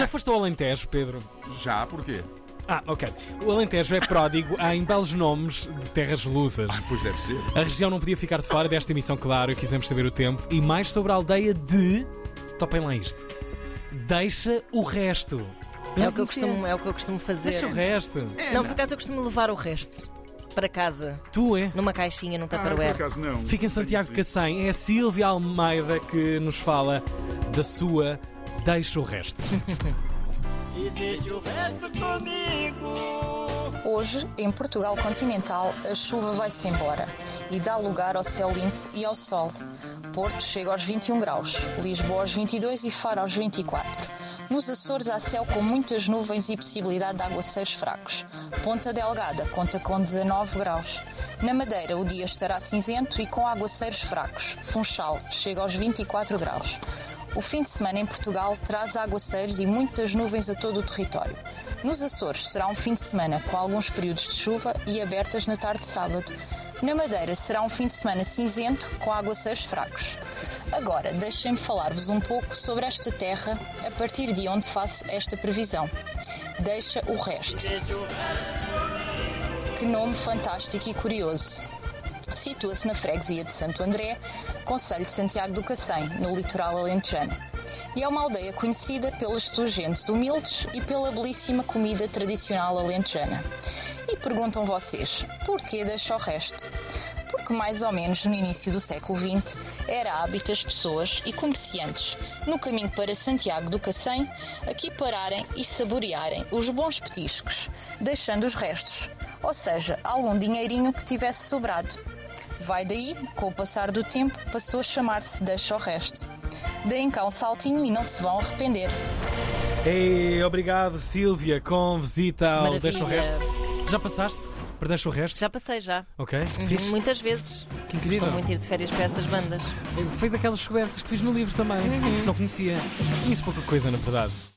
Já foste ao Alentejo, Pedro? Já, porquê? Ah, ok. O Alentejo é pródigo em belos nomes de terras lusas. Pois deve ser. A região não podia ficar de fora desta emissão, claro, e quisemos saber o tempo. E mais sobre a aldeia de. Topem lá isto. Deixa o resto. É o, que eu costumo, é o que eu costumo fazer. Deixa o resto. Não, por acaso eu costumo levar o resto para casa, Tu é? numa caixinha, num Ah, por Tupperware. acaso não. Fica em Santiago de Cacém. É a Silvia Almeida que nos fala da sua Deixa o resto. e deixa o resto comigo. Hoje, em Portugal continental, a chuva vai-se embora e dá lugar ao céu limpo e ao sol. Porto chega aos 21 graus, Lisboa aos 22 e Faro aos 24. Nos Açores há céu com muitas nuvens e possibilidade de aguaceiros fracos. Ponta Delgada conta com 19 graus. Na Madeira o dia estará cinzento e com aguaceiros fracos. Funchal chega aos 24 graus. O fim de semana em Portugal traz aguaceiros e muitas nuvens a todo o território. Nos Açores será um fim de semana com alguns períodos de chuva e abertas na tarde de sábado. Na Madeira será um fim de semana cinzento com aguaceiros fracos. Agora, deixem-me falar-vos um pouco sobre esta terra a partir de onde faço esta previsão. Deixa o resto. Que nome fantástico e curioso. Situa-se na freguesia de Santo André, Conselho de Santiago do Cacém, no litoral alentejano. E é uma aldeia conhecida pelas suas gentes humildes e pela belíssima comida tradicional alentejana. E perguntam vocês, porquê deixa o resto? Porque mais ou menos no início do século XX era hábito as pessoas e comerciantes, no caminho para Santiago do Cacém, aqui pararem e saborearem os bons petiscos, deixando os restos, ou seja, algum dinheirinho que tivesse sobrado. Vai daí, com o passar do tempo, passou a chamar-se Deixa o Resto. Deem cá um saltinho e não se vão arrepender. Ei, obrigado, Silvia, com visita ao Maravilha. Deixa o resto. Já passaste? Deixa o resto? Já passei já. Ok. Uhum, Fiz? Muitas vezes. Que incrível. Costumo muito ir de férias para essas bandas. Foi daquelas descobertas que fiz no livro também. Não conhecia. Conheço pouca coisa, na verdade.